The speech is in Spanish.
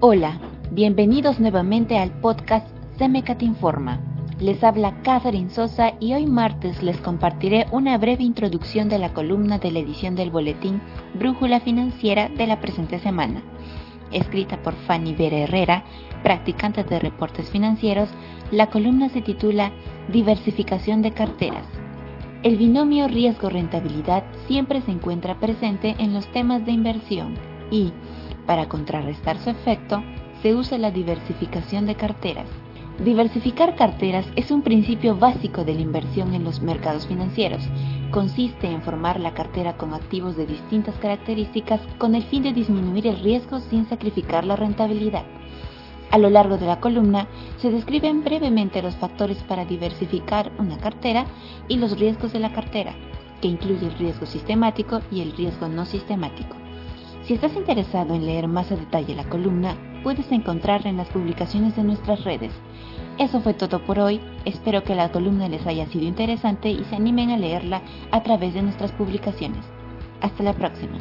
Hola, bienvenidos nuevamente al podcast Semecat Informa. Les habla Catherine Sosa y hoy martes les compartiré una breve introducción de la columna de la edición del boletín Brújula Financiera de la presente semana. Escrita por Fanny Vera Herrera, practicante de reportes financieros, la columna se titula Diversificación de carteras. El binomio riesgo-rentabilidad siempre se encuentra presente en los temas de inversión y, para contrarrestar su efecto, se usa la diversificación de carteras. Diversificar carteras es un principio básico de la inversión en los mercados financieros. Consiste en formar la cartera con activos de distintas características con el fin de disminuir el riesgo sin sacrificar la rentabilidad. A lo largo de la columna se describen brevemente los factores para diversificar una cartera y los riesgos de la cartera, que incluye el riesgo sistemático y el riesgo no sistemático. Si estás interesado en leer más a detalle la columna, puedes encontrarla en las publicaciones de nuestras redes. Eso fue todo por hoy, espero que la columna les haya sido interesante y se animen a leerla a través de nuestras publicaciones. Hasta la próxima.